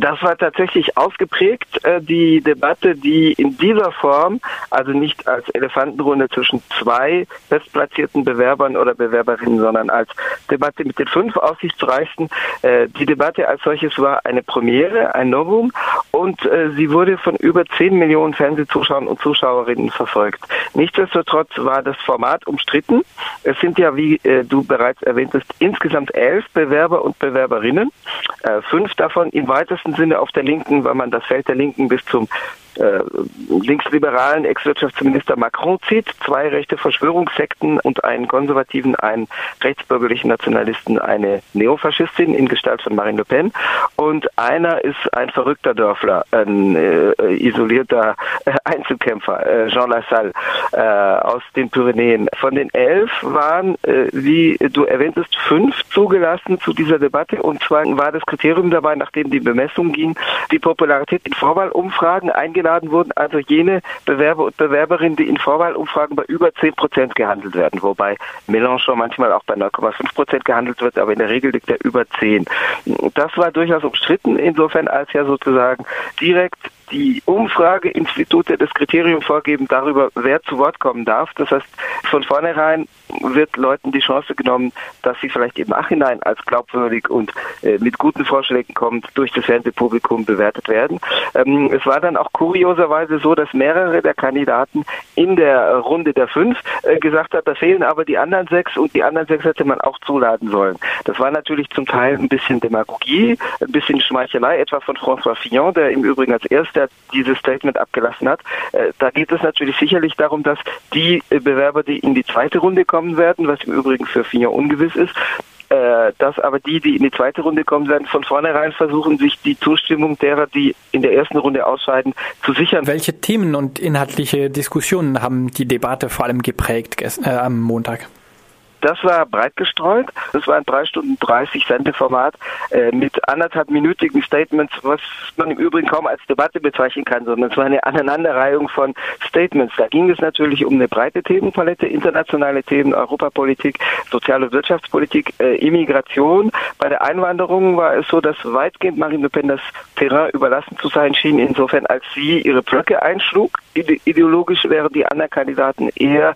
Das war tatsächlich ausgeprägt, äh, die Debatte, die in dieser Form, also nicht als Elefantenrunde zwischen zwei bestplatzierten Bewerbern oder Bewerberinnen, sondern als Debatte mit den fünf aussichtsreichsten. Äh, die Debatte als solches war eine Premiere, ein Novum und äh, sie wurde von über zehn Millionen Fernsehzuschauern und Zuschauerinnen verfolgt. Nichtsdestotrotz war das Format umstritten. Es sind ja, wie du bereits erwähntest, insgesamt elf Bewerber und Bewerberinnen, fünf davon im weitesten Sinne auf der Linken, weil man das Feld der Linken bis zum äh, linksliberalen Ex-Wirtschaftsminister Macron zieht, zwei rechte Verschwörungssekten und einen konservativen, einen rechtsbürgerlichen Nationalisten, eine Neofaschistin in Gestalt von Marine Le Pen und einer ist ein verrückter Dörfler, ein äh, isolierter äh, Einzelkämpfer, äh, Jean Lassalle äh, aus den Pyrenäen. Von den elf waren, äh, wie du erwähntest, fünf zugelassen zu dieser Debatte und zwar war das Kriterium dabei, nachdem die Bemessung ging, die Popularität in Vorwahlumfragen eingegangen eingeladen wurden, also jene Bewerber und Bewerberinnen, die in Vorwahlumfragen bei über 10 Prozent gehandelt werden, wobei Mélenchon manchmal auch bei 9,5 Prozent gehandelt wird, aber in der Regel liegt er über 10. Das war durchaus umstritten, insofern als ja sozusagen direkt die Umfrageinstitute das Kriterium vorgeben darüber, wer zu Wort kommen darf. Das heißt, von vornherein wird Leuten die Chance genommen, dass sie vielleicht im Nachhinein als glaubwürdig und äh, mit guten Vorschlägen kommt, durch das Fernsehpublikum bewertet werden. Ähm, es war dann auch kurioserweise so, dass mehrere der Kandidaten in der Runde der fünf äh, gesagt hat, da fehlen aber die anderen sechs und die anderen sechs hätte man auch zuladen sollen. Das war natürlich zum Teil ein bisschen Demagogie, ein bisschen Schmeichelei, etwa von François Fillon, der im Übrigen als erster dieses Statement abgelassen hat. Äh, da geht es natürlich sicherlich darum, dass die Bewerber, die in die zweite Runde kommen werden, was im Übrigen für Fillon ungewiss ist, äh, dass aber die, die in die zweite Runde kommen werden, von vornherein versuchen, sich die Zustimmung derer, die in der ersten Runde ausscheiden, zu sichern. Welche Themen und inhaltliche Diskussionen haben die Debatte vor allem geprägt äh, am Montag? Das war breit gestreut. Das war ein drei Stunden 30 Sendeformat äh, mit anderthalbminütigen Statements, was man im Übrigen kaum als Debatte bezeichnen kann, sondern es war eine Aneinanderreihung von Statements. Da ging es natürlich um eine breite Themenpalette, internationale Themen, Europapolitik, Sozial- und Wirtschaftspolitik, äh, Immigration. Bei der Einwanderung war es so, dass weitgehend Marine Le Pen das Terrain überlassen zu sein schien, insofern als sie ihre Blöcke einschlug. Ideologisch wären die anderen Kandidaten eher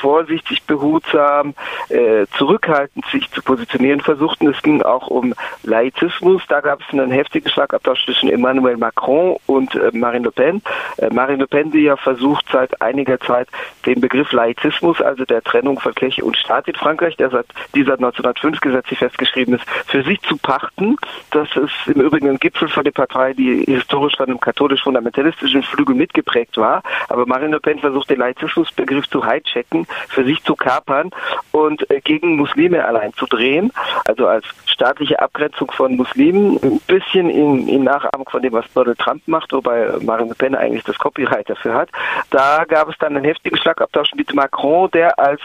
vorsichtig, behutsam, äh, zurückhaltend sich zu positionieren versuchten. Es ging auch um Laizismus. Da gab es einen heftigen Schlagabtausch zwischen Emmanuel Macron und äh, Marine Le Pen. Äh, Marine Le Pen, die ja versucht seit einiger Zeit den Begriff Laizismus, also der Trennung von Kirche und Staat in Frankreich, der seit, die seit 1905 gesetzlich festgeschrieben ist, für sich zu pachten. Das ist im Übrigen ein Gipfel von der Partei, die historisch von einem katholisch-fundamentalistischen Flügel mitgeprägt war. Aber Marine Le Pen versucht den Laizismusbegriff zu hijacken, für sich zu kapern und äh, gegen Muslime allein zu drehen, also als staatliche Abgrenzung von Muslimen, ein bisschen in, in Nachahmung von dem, was Donald Trump macht, wobei Marine Le Pen eigentlich das Copyright dafür hat. Da gab es dann einen heftigen Schlagabtausch mit Macron, der als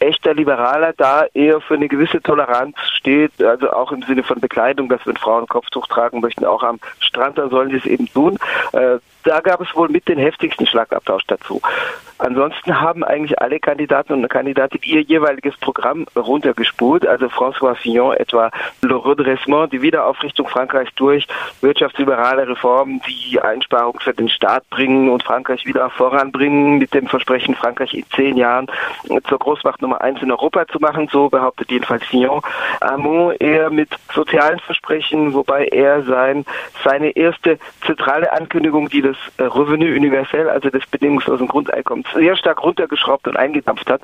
echter Liberaler da eher für eine gewisse Toleranz steht, also auch im Sinne von Bekleidung, dass wenn Frauen Kopftuch tragen möchten, auch am Strand, dann sollen sie es eben tun. Äh, da gab es wohl mit den heftigsten Schlagabtausch dazu. Ansonsten haben eigentlich alle Kandidaten und Kandidatin ihr jeweiliges Programm runtergespult. Also François Fillon etwa Le Redressement, die Wiederaufrichtung Frankreichs durch wirtschaftsliberale Reformen, die Einsparungen für den Staat bringen und Frankreich wieder voranbringen, mit dem Versprechen, Frankreich in zehn Jahren zur Großmacht Nummer eins in Europa zu machen. So behauptet jedenfalls Fillon. Armand eher mit sozialen Versprechen, wobei er sein, seine erste zentrale Ankündigung, die das Revenu universell, also des bedingungslosen Grundeinkommens, sehr stark runtergeschraubt und eingedampft hat,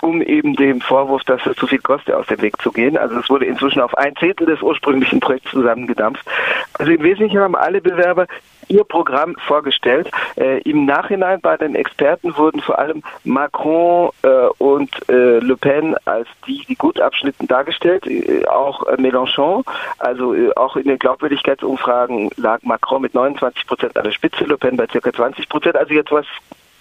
um eben dem Vorwurf, dass es zu viel kostet, aus dem Weg zu gehen. Also es wurde inzwischen auf ein Zehntel des ursprünglichen Projekts zusammengedampft. Also im Wesentlichen haben alle Bewerber ihr Programm vorgestellt. Äh, Im Nachhinein bei den Experten wurden vor allem Macron äh, und äh, Le Pen als die, die gut abschnitten, dargestellt, äh, auch äh, Mélenchon. Also äh, auch in den Glaubwürdigkeitsumfragen lag Macron mit 29 Prozent an der Spitze, Le Pen bei circa 20 Prozent. Also jetzt was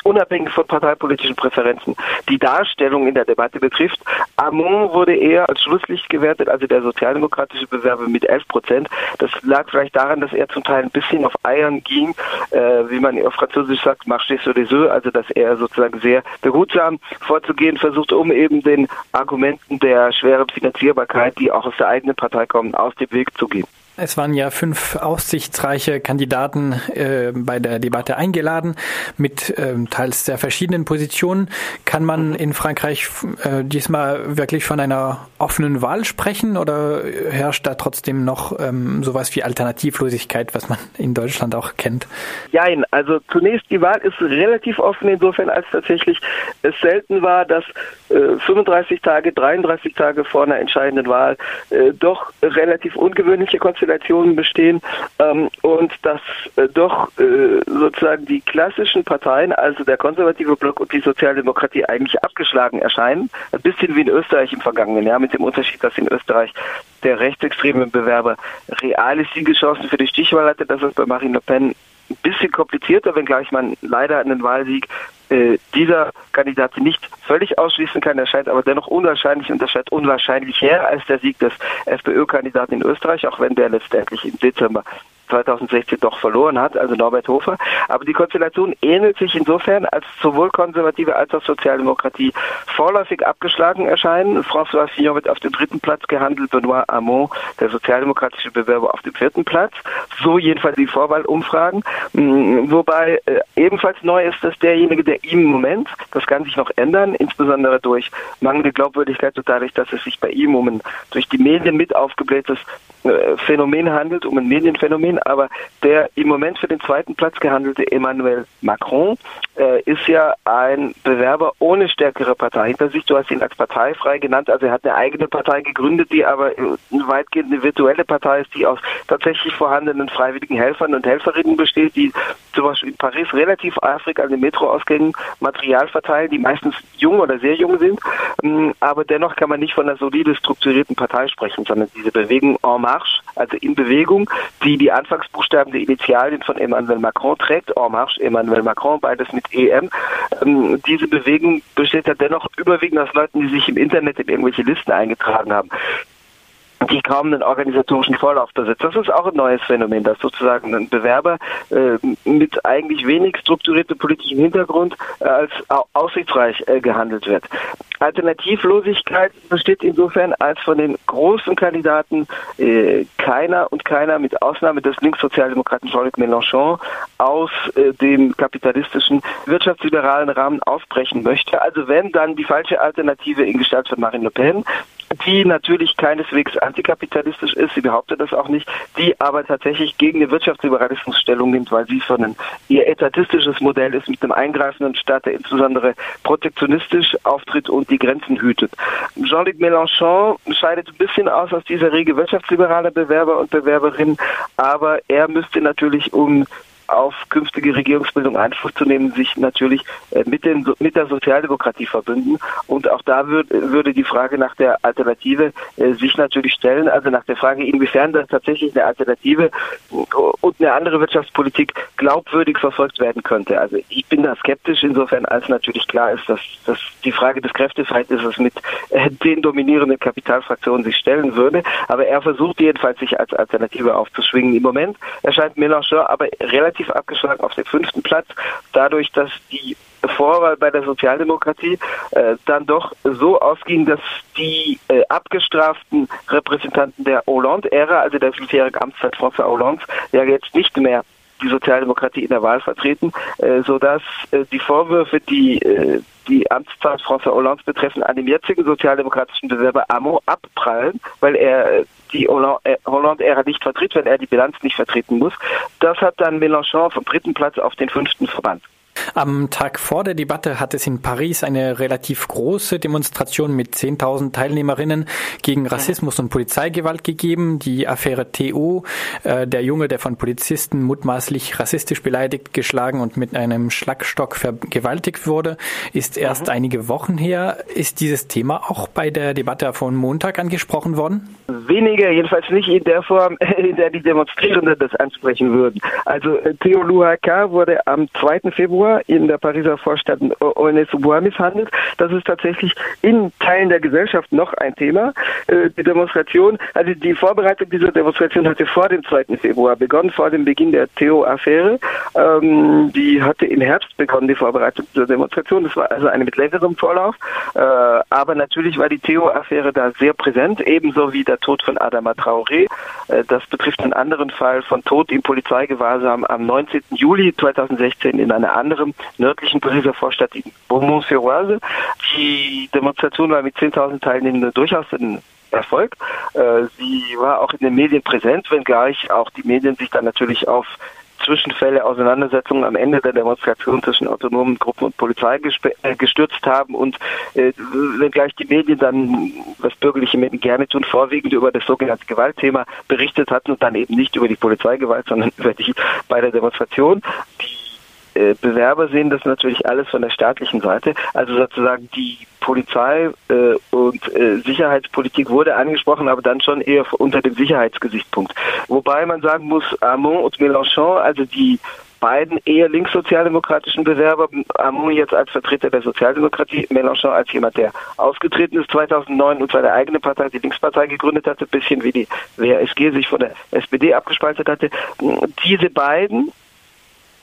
unabhängig von parteipolitischen Präferenzen die Darstellung in der Debatte betrifft. Amon wurde eher als Schlusslicht gewertet, also der sozialdemokratische Bewerber mit 11 Prozent. Das lag vielleicht daran, dass er zum Teil ein bisschen auf Eiern ging, äh, wie man auf Französisch sagt, marché sur les œufs, also dass er sozusagen sehr behutsam vorzugehen versucht, um eben den Argumenten der schweren Finanzierbarkeit, die auch aus der eigenen Partei kommen, aus dem Weg zu gehen. Es waren ja fünf aussichtsreiche Kandidaten äh, bei der Debatte eingeladen mit äh, teils sehr verschiedenen Positionen. Kann man in Frankreich äh, diesmal wirklich von einer offenen Wahl sprechen oder herrscht da trotzdem noch ähm, sowas wie Alternativlosigkeit, was man in Deutschland auch kennt? Nein, also zunächst die Wahl ist relativ offen insofern, als tatsächlich es selten war, dass äh, 35 Tage, 33 Tage vor einer entscheidenden Wahl äh, doch relativ ungewöhnliche Konstellationen bestehen ähm, und dass äh, doch äh, sozusagen die klassischen Parteien, also der konservative Block und die Sozialdemokratie eigentlich abgeschlagen erscheinen. Ein bisschen wie in Österreich im vergangenen Jahr, mit dem Unterschied, dass in Österreich der rechtsextreme Bewerber reale Siegeschancen für die Stichwahl hatte. Das ist bei Marine Le Pen ein bisschen komplizierter, wenngleich man leider einen Wahlsieg äh, dieser Kandidat nicht völlig ausschließen kann. Er scheint aber dennoch unwahrscheinlich und er scheint unwahrscheinlicher als der Sieg des FPÖ-Kandidaten in Österreich, auch wenn der letztendlich im Dezember 2016 doch verloren hat, also Norbert Hofer. Aber die Konstellation ähnelt sich insofern, als sowohl Konservative als auch Sozialdemokratie vorläufig abgeschlagen erscheinen. François Fillon wird auf dem dritten Platz gehandelt, Benoit Hamon, der sozialdemokratische Bewerber, auf dem vierten Platz. So jedenfalls die Vorwahlumfragen. Mm, wobei äh, ebenfalls neu ist, dass derjenige, der im Moment, das kann sich noch ändern, insbesondere durch mangelnde Glaubwürdigkeit und dadurch, dass es sich bei ihm um ein durch die Medien mit aufgeblähtes äh, Phänomen handelt, um ein Medienphänomen, aber der im Moment für den zweiten Platz gehandelte Emmanuel Macron äh, ist ja ein Bewerber ohne stärkere Partei hinter sich. Du hast ihn als parteifrei genannt, also er hat eine eigene Partei gegründet, die aber weitgehend eine virtuelle Partei ist, die aus tatsächlich vorhandenen freiwilligen Helfern und Helferinnen besteht, die zum Beispiel in Paris relativ eifrig an den Metroausgängen Material verteilen, die meistens jung oder sehr jung sind, ähm, aber dennoch kann man nicht von einer solide strukturierten Partei sprechen, sondern diese Bewegung en marche, also in Bewegung, die die Anfangsbuchstaben der Initialien von Emmanuel Macron trägt, en marche Emmanuel Macron, beides mit EM. Ähm, diese Bewegung besteht ja dennoch überwiegend aus Leuten, die sich im Internet in irgendwelche Listen eingetragen haben die kaum einen organisatorischen Vorlauf besitzt. Das ist auch ein neues Phänomen, dass sozusagen ein Bewerber äh, mit eigentlich wenig strukturiertem politischem Hintergrund äh, als aussichtsreich äh, gehandelt wird. Alternativlosigkeit besteht insofern, als von den großen Kandidaten äh, keiner und keiner mit Ausnahme des Linkssozialdemokraten Jean-Luc Mélenchon aus äh, dem kapitalistischen wirtschaftsliberalen Rahmen ausbrechen möchte. Also wenn dann die falsche Alternative in Gestalt von Marine Le Pen die natürlich keineswegs antikapitalistisch ist, sie behauptet das auch nicht, die aber tatsächlich gegen den Wirtschaftsliberalismus Stellung nimmt, weil sie so ein ihr etatistisches Modell ist mit einem eingreifenden Staat, der insbesondere protektionistisch auftritt und die Grenzen hütet. Jean-Luc Mélenchon scheidet ein bisschen aus aus dieser Riege wirtschaftsliberaler Bewerber und Bewerberinnen, aber er müsste natürlich um auf künftige Regierungsbildung Einfluss zu nehmen, sich natürlich äh, mit, den, mit der Sozialdemokratie verbünden. Und auch da würd, würde die Frage nach der Alternative äh, sich natürlich stellen, also nach der Frage, inwiefern das tatsächlich eine Alternative und eine andere Wirtschaftspolitik glaubwürdig verfolgt werden könnte. Also ich bin da skeptisch, insofern als natürlich klar ist, dass, dass die Frage des Kräfteverhältnisses mit äh, den dominierenden Kapitalfraktionen sich stellen würde. Aber er versucht jedenfalls, sich als Alternative aufzuschwingen. Im Moment erscheint Mélenchon aber relativ relativ abgeschlagen auf den fünften Platz, dadurch, dass die Vorwahl bei der Sozialdemokratie äh, dann doch so ausging, dass die äh, abgestraften Repräsentanten der Hollande-Ära, also der fünfjährigen Amtszeit François Hollande, ja jetzt nicht mehr die Sozialdemokratie in der Wahl vertreten, äh, sodass äh, die Vorwürfe, die äh, die Amtszeit François Hollande betreffen, an dem jetzigen sozialdemokratischen Bewerber Amo abprallen, weil er äh, die äh, Hollande-Ära nicht vertritt, wenn er die Bilanz nicht vertreten muss. Das hat dann Mélenchon vom dritten Platz auf den fünften verbannt. Am Tag vor der Debatte hat es in Paris eine relativ große Demonstration mit 10.000 Teilnehmerinnen gegen Rassismus und Polizeigewalt gegeben. Die Affäre TU, äh, der Junge, der von Polizisten mutmaßlich rassistisch beleidigt, geschlagen und mit einem Schlagstock vergewaltigt wurde, ist erst mhm. einige Wochen her. Ist dieses Thema auch bei der Debatte von Montag angesprochen worden? Weniger, jedenfalls nicht in der Form, in der die Demonstrierenden das ansprechen würden. Also Theo Luhaka wurde am 2. Februar in der Pariser Vorstadt Aulnay-sous-Bois misshandelt. Das ist tatsächlich in Teilen der Gesellschaft noch ein Thema. Äh, die Demonstration, also die Vorbereitung dieser Demonstration hatte vor dem 2. Februar begonnen, vor dem Beginn der Theo-Affäre. Ähm, die hatte im Herbst begonnen, die Vorbereitung dieser Demonstration. Das war also eine mit längerem Vorlauf. Äh, aber natürlich war die Theo-Affäre da sehr präsent, ebenso wie der Tod von Adama Traoré. Äh, das betrifft einen anderen Fall von Tod im Polizeigewahrsam am 19. Juli 2016 in einer anderen nördlichen Pariser Vorstadt Beaumont-sur-Oise. Die Demonstration war mit 10.000 Teilnehmenden durchaus ein Erfolg. Äh, sie war auch in den Medien präsent, wenngleich auch die Medien sich dann natürlich auf Zwischenfälle, Auseinandersetzungen am Ende der Demonstration zwischen autonomen Gruppen und Polizei äh, gestürzt haben und äh, wenngleich die Medien dann, was bürgerliche Medien gerne tun, vorwiegend über das sogenannte Gewaltthema berichtet hatten und dann eben nicht über die Polizeigewalt, sondern über die bei der Demonstration. Die äh, Bewerber sehen das natürlich alles von der staatlichen Seite, also sozusagen die Polizei äh, und äh, Sicherheitspolitik wurde angesprochen, aber dann schon eher unter dem Sicherheitsgesichtspunkt. Wobei man sagen muss, Armand und Mélenchon, also die beiden eher linkssozialdemokratischen Bewerber, Armand jetzt als Vertreter der Sozialdemokratie, Mélenchon als jemand, der ausgetreten ist 2009 und seine eigene Partei, die Linkspartei gegründet hatte, bisschen wie die WSG sich von der SPD abgespaltet hatte. Diese beiden,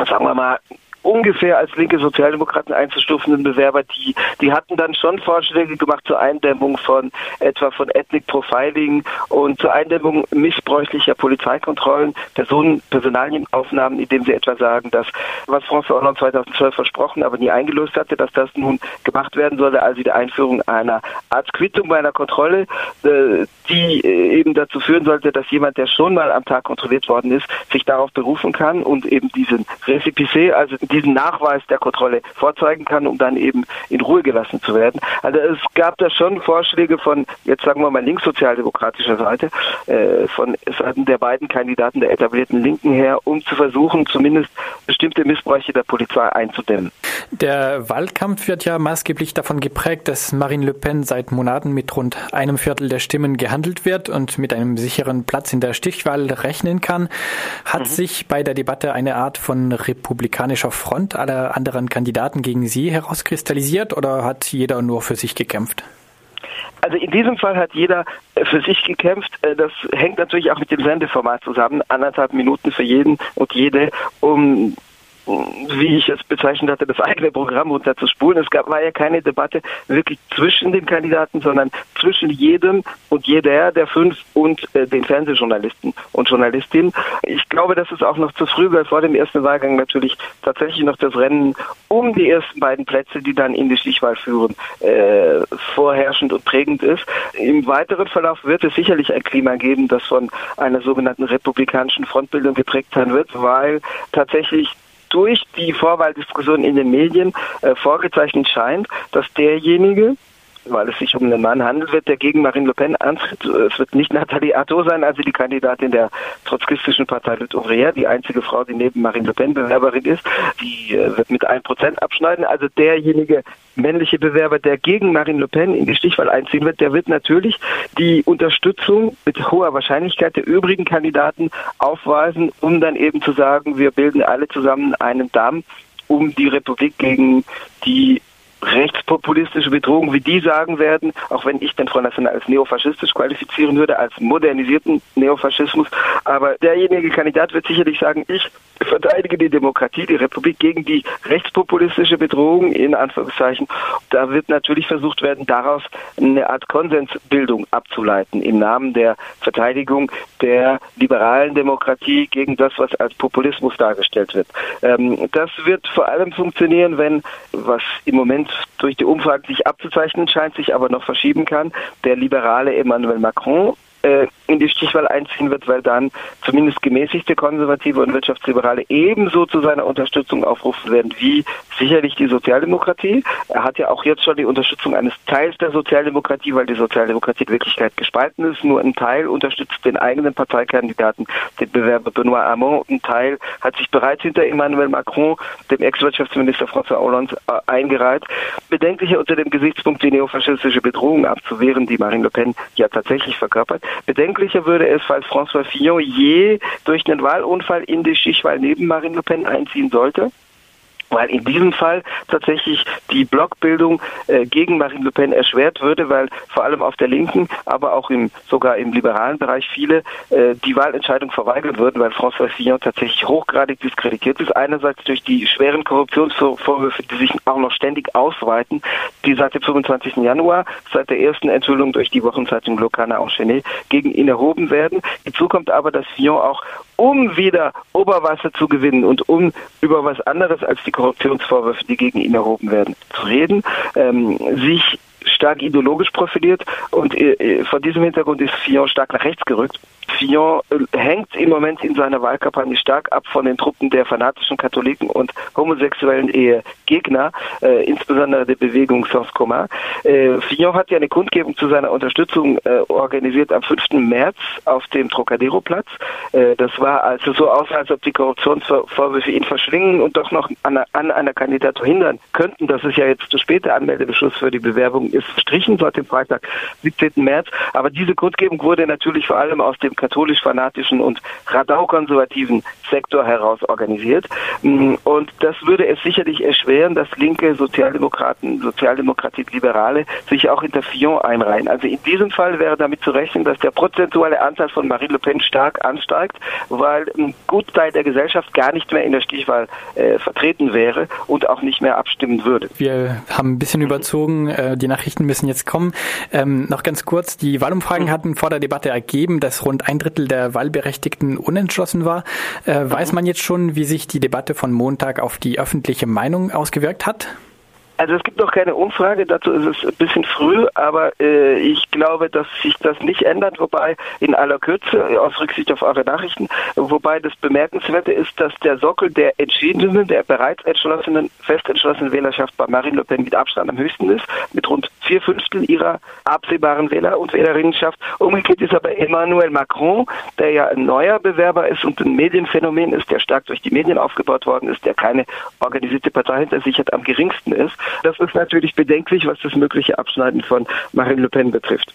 sagen wir mal, ungefähr als linke Sozialdemokraten einzustufenden Bewerber, die, die hatten dann schon Vorschläge gemacht zur Eindämmung von etwa von Ethnic Profiling und zur Eindämmung missbräuchlicher Polizeikontrollen, Personen, Personalienaufnahmen, indem sie etwa sagen, dass was François Hollande 2012 versprochen, aber nie eingelöst hatte, dass das nun gemacht werden solle, also die Einführung einer Art Quittung bei einer Kontrolle, äh, die äh, eben dazu führen sollte, dass jemand, der schon mal am Tag kontrolliert worden ist, sich darauf berufen kann und eben diesen Récipicé, also diesen Nachweis der Kontrolle vorzeigen kann, um dann eben in Ruhe gelassen zu werden. Also es gab da schon Vorschläge von, jetzt sagen wir mal linkssozialdemokratischer Seite, äh, von Seiten der beiden Kandidaten der etablierten Linken her, um zu versuchen, zumindest bestimmte Missbräuche der Polizei einzudämmen. Der Wahlkampf wird ja maßgeblich davon geprägt, dass Marine Le Pen seit Monaten mit rund einem Viertel der Stimmen gehandelt wird und mit einem sicheren Platz in der Stichwahl rechnen kann. Hat mhm. sich bei der Debatte eine Art von republikanischer Front aller anderen Kandidaten gegen Sie herauskristallisiert oder hat jeder nur für sich gekämpft? Also in diesem Fall hat jeder für sich gekämpft. Äh, das hängt natürlich auch mit dem Sendeformat zusammen. Anderthalb Minuten für jeden und jede, um wie ich es bezeichnet hatte, das eigene Programm runterzuspulen. Es gab, war ja keine Debatte wirklich zwischen den Kandidaten, sondern zwischen jedem und jeder der fünf und äh, den Fernsehjournalisten und Journalistinnen. Ich glaube, das ist auch noch zu früh, weil vor dem ersten Wahlgang natürlich tatsächlich noch das Rennen um die ersten beiden Plätze, die dann in die Stichwahl führen, äh, vorherrschend und prägend ist. Im weiteren Verlauf wird es sicherlich ein Klima geben, das von einer sogenannten republikanischen Frontbildung geprägt sein wird, weil tatsächlich durch die Vorwahldiskussion in den Medien äh, vorgezeichnet scheint, dass derjenige, weil es sich um einen Mann handelt, wird, der gegen Marine Le Pen antritt. Es wird nicht Nathalie Arthaud sein, also die Kandidatin der trotzkistischen Partei Le Ouvrière, die einzige Frau, die neben Marine Le Pen Bewerberin ist. Die äh, wird mit ein Prozent abschneiden. Also derjenige männliche Bewerber, der gegen Marine Le Pen in die Stichwahl einziehen wird, der wird natürlich die Unterstützung mit hoher Wahrscheinlichkeit der übrigen Kandidaten aufweisen, um dann eben zu sagen, wir bilden alle zusammen einen Damm um die Republik gegen die rechtspopulistische Bedrohung, wie die sagen werden, auch wenn ich den Front National als neofaschistisch qualifizieren würde, als modernisierten Neofaschismus. Aber derjenige Kandidat wird sicherlich sagen, ich verteidige die Demokratie, die Republik gegen die rechtspopulistische Bedrohung, in Anführungszeichen. Da wird natürlich versucht werden, daraus eine Art Konsensbildung abzuleiten im Namen der Verteidigung der liberalen Demokratie gegen das, was als Populismus dargestellt wird. Ähm, das wird vor allem funktionieren, wenn, was im Moment durch die Umfragen sich abzuzeichnen scheint, sich aber noch verschieben kann, der liberale Emmanuel Macron in die Stichwahl einziehen wird, weil dann zumindest gemäßigte Konservative und Wirtschaftsliberale ebenso zu seiner Unterstützung aufrufen werden wie sicherlich die Sozialdemokratie. Er hat ja auch jetzt schon die Unterstützung eines Teils der Sozialdemokratie, weil die Sozialdemokratie in Wirklichkeit gespalten ist. Nur ein Teil unterstützt den eigenen Parteikandidaten, den Bewerber Benoit Hamon. Ein Teil hat sich bereits hinter Emmanuel Macron, dem Ex-Wirtschaftsminister François Hollande, äh, eingereiht. Bedenklicher unter dem Gesichtspunkt, die neofaschistische Bedrohung abzuwehren, die Marine Le Pen ja tatsächlich verkörpert. Bedenklicher würde es, falls François Fillon je durch einen Wahlunfall in die Stichwahl neben Marine Le Pen einziehen sollte weil in diesem Fall tatsächlich die Blockbildung äh, gegen Marine Le Pen erschwert würde, weil vor allem auf der Linken, aber auch im sogar im liberalen Bereich viele äh, die Wahlentscheidung verweigern würden, weil François Fillon tatsächlich hochgradig diskreditiert ist. Einerseits durch die schweren Korruptionsvorwürfe, die sich auch noch ständig ausweiten, die seit dem 25. Januar, seit der ersten Enthüllung durch die Wochenzeitung Locana Enchaîné gegen ihn erhoben werden. Hinzu kommt aber, dass Fillon auch um wieder Oberwasser zu gewinnen und um über was anderes als die Korruptionsvorwürfe, die gegen ihn erhoben werden, zu reden, ähm, sich stark ideologisch profiliert und äh, vor diesem Hintergrund ist Fillon stark nach rechts gerückt. Fillon äh, hängt im Moment in seiner Wahlkampagne stark ab von den Truppen der fanatischen Katholiken und homosexuellen Ehegegner, äh, insbesondere der Bewegung Sans Commun. Äh, Fillon hat ja eine Kundgebung zu seiner Unterstützung äh, organisiert am 5. März auf dem Trocadero-Platz. Äh, das war also so aus, als ob die Korruptionsvorwürfe ihn verschlingen und doch noch an, an einer Kandidatur hindern könnten. Das ist ja jetzt zu spät. Der Anmeldebeschluss für die Bewerbung ist verstrichen seit dem Freitag, 17. März. Aber diese Kundgebung wurde natürlich vor allem aus dem katholisch-fanatischen und radau-konservativen Sektor heraus organisiert. Mm, und das würde es sicherlich erschweren, dass linke Sozialdemokraten, Sozialdemokratie, Liberale sich auch hinter Fillon einreihen. Also in diesem Fall wäre damit zu rechnen, dass der prozentuale Anteil von Marine Le Pen stark ansteigt, weil ein Gutteil der Gesellschaft gar nicht mehr in der Stichwahl äh, vertreten wäre und auch nicht mehr abstimmen würde. Wir haben ein bisschen überzogen, äh, die Nachrichten müssen jetzt kommen. Ähm, noch ganz kurz, die Wahlumfragen mhm. hatten vor der Debatte ergeben, dass rund ein Drittel der Wahlberechtigten unentschlossen war. Äh, weiß man jetzt schon, wie sich die Debatte von Montag auf die öffentliche Meinung ausgewirkt hat? Also es gibt noch keine Umfrage, dazu ist es ein bisschen früh, aber äh, ich glaube, dass sich das nicht ändert, wobei in aller Kürze, aus Rücksicht auf eure Nachrichten, wobei das Bemerkenswerte ist, dass der Sockel der entschiedenen, der bereits entschlossenen, fest entschlossenen Wählerschaft bei Marine Le Pen mit Abstand am höchsten ist, mit rund vier Fünftel ihrer absehbaren Wähler und Wählerinnenschaft. Umgekehrt ist aber Emmanuel Macron, der ja ein neuer Bewerber ist und ein Medienphänomen ist, der stark durch die Medien aufgebaut worden ist, der keine organisierte Partei hinter sich hat, am geringsten ist. Das ist natürlich bedenklich, was das mögliche Abschneiden von Marine Le Pen betrifft.